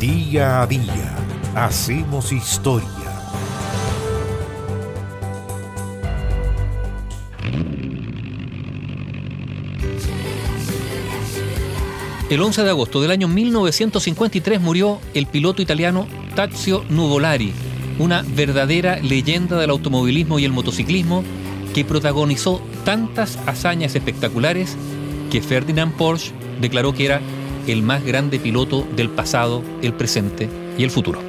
Día a día hacemos historia. El 11 de agosto del año 1953 murió el piloto italiano Tazio Nuvolari, una verdadera leyenda del automovilismo y el motociclismo que protagonizó tantas hazañas espectaculares que Ferdinand Porsche declaró que era el más grande piloto del pasado, el presente y el futuro.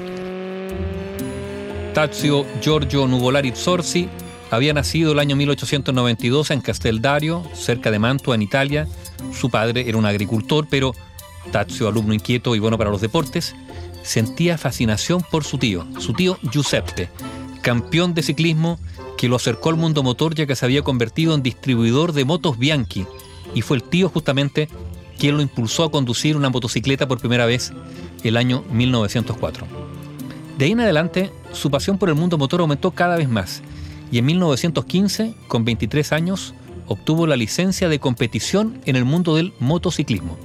Tazio Giorgio Nuvolari Zorzi había nacido el año 1892 en Casteldario, cerca de Mantua, en Italia. Su padre era un agricultor, pero Tazio, alumno inquieto y bueno para los deportes, sentía fascinación por su tío, su tío Giuseppe, campeón de ciclismo que lo acercó al mundo motor ya que se había convertido en distribuidor de motos Bianchi y fue el tío justamente quien lo impulsó a conducir una motocicleta por primera vez el año 1904. De ahí en adelante, su pasión por el mundo motor aumentó cada vez más y en 1915, con 23 años, obtuvo la licencia de competición en el mundo del motociclismo.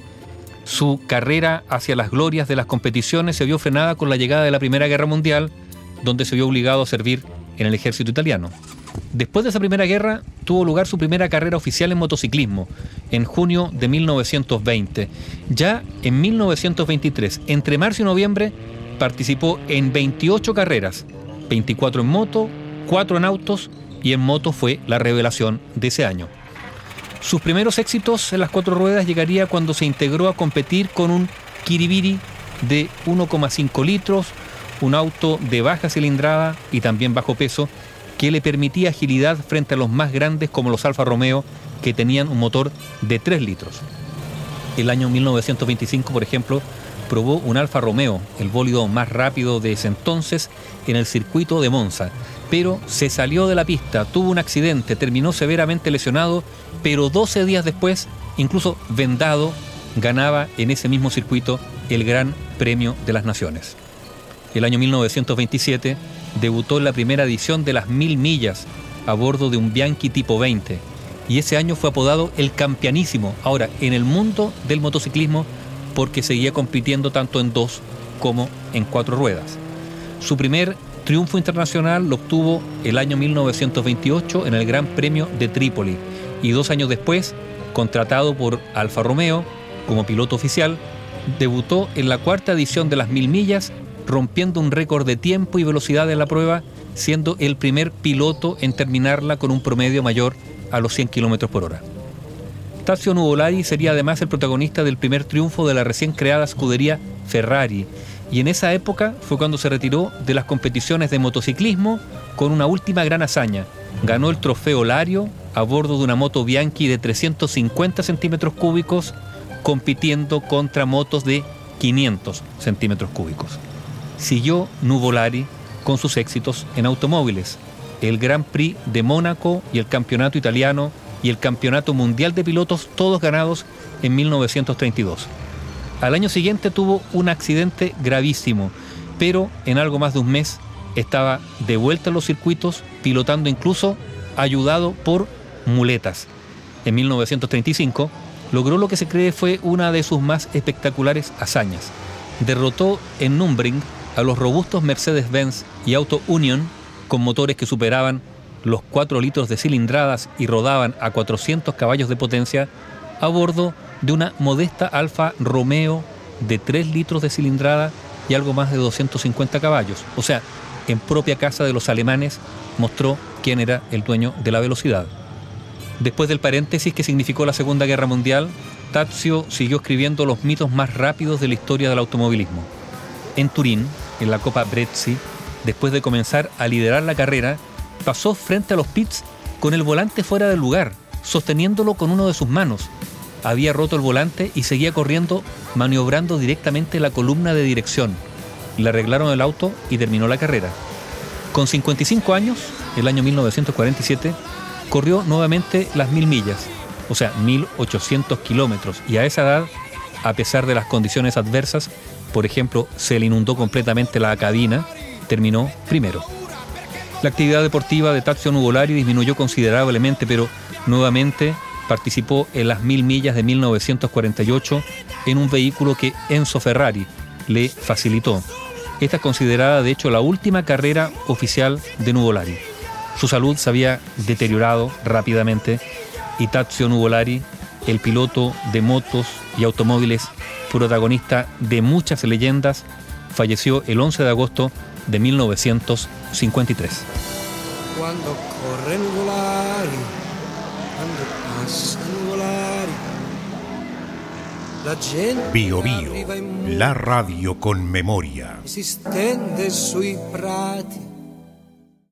Su carrera hacia las glorias de las competiciones se vio frenada con la llegada de la Primera Guerra Mundial, donde se vio obligado a servir en el ejército italiano. Después de esa primera guerra, tuvo lugar su primera carrera oficial en motociclismo, en junio de 1920. Ya en 1923, entre marzo y noviembre, participó en 28 carreras, 24 en moto, 4 en autos y en moto fue la revelación de ese año. Sus primeros éxitos en las cuatro ruedas llegaría cuando se integró a competir con un Kiribiri de 1,5 litros, un auto de baja cilindrada y también bajo peso, que le permitía agilidad frente a los más grandes como los Alfa Romeo, que tenían un motor de 3 litros. El año 1925, por ejemplo, probó un Alfa Romeo, el bólido más rápido de ese entonces, en el circuito de Monza, pero se salió de la pista, tuvo un accidente, terminó severamente lesionado, pero 12 días después, incluso vendado, ganaba en ese mismo circuito el Gran Premio de las Naciones. El año 1927 debutó en la primera edición de las mil millas a bordo de un Bianchi tipo 20 y ese año fue apodado el campeanísimo, ahora en el mundo del motociclismo porque seguía compitiendo tanto en dos como en cuatro ruedas. Su primer triunfo internacional lo obtuvo el año 1928 en el Gran Premio de Trípoli y dos años después, contratado por Alfa Romeo como piloto oficial, debutó en la cuarta edición de las mil millas rompiendo un récord de tiempo y velocidad en la prueba, siendo el primer piloto en terminarla con un promedio mayor a los 100 km por hora. Tazio Nuvolari sería además el protagonista del primer triunfo de la recién creada escudería Ferrari, y en esa época fue cuando se retiró de las competiciones de motociclismo con una última gran hazaña. Ganó el trofeo Lario a bordo de una moto Bianchi de 350 centímetros cúbicos, compitiendo contra motos de 500 centímetros cúbicos siguió Nuvolari con sus éxitos en automóviles, el Grand Prix de Mónaco y el Campeonato Italiano y el Campeonato Mundial de Pilotos, todos ganados en 1932. Al año siguiente tuvo un accidente gravísimo, pero en algo más de un mes estaba de vuelta en los circuitos, pilotando incluso ayudado por muletas. En 1935 logró lo que se cree fue una de sus más espectaculares hazañas. Derrotó en Numbring a los robustos Mercedes-Benz y Auto Union con motores que superaban los 4 litros de cilindradas y rodaban a 400 caballos de potencia a bordo de una modesta Alfa Romeo de 3 litros de cilindrada y algo más de 250 caballos. O sea, en propia casa de los alemanes mostró quién era el dueño de la velocidad. Después del paréntesis que significó la Segunda Guerra Mundial, Tazio siguió escribiendo los mitos más rápidos de la historia del automovilismo. En Turín, en la Copa Brezzi, después de comenzar a liderar la carrera, pasó frente a los pits con el volante fuera del lugar, sosteniéndolo con uno de sus manos. Había roto el volante y seguía corriendo, maniobrando directamente la columna de dirección. Le arreglaron el auto y terminó la carrera. Con 55 años, el año 1947, corrió nuevamente las mil millas, o sea, 1800 kilómetros, y a esa edad, a pesar de las condiciones adversas, por ejemplo, se le inundó completamente la cabina, terminó primero. La actividad deportiva de Tazio Nuvolari disminuyó considerablemente, pero nuevamente participó en las mil millas de 1948 en un vehículo que Enzo Ferrari, le facilitó. Esta es considerada, de hecho, la última carrera oficial de Nuvolari. Su salud se había deteriorado rápidamente y Tazio Nuvolari, el piloto de motos y automóviles protagonista de muchas leyendas, falleció el 11 de agosto de 1953. Cuando corre Nuvolari, cuando pasa Nuvolari, la gente Bio Bio, la radio con memoria. si stende sui prati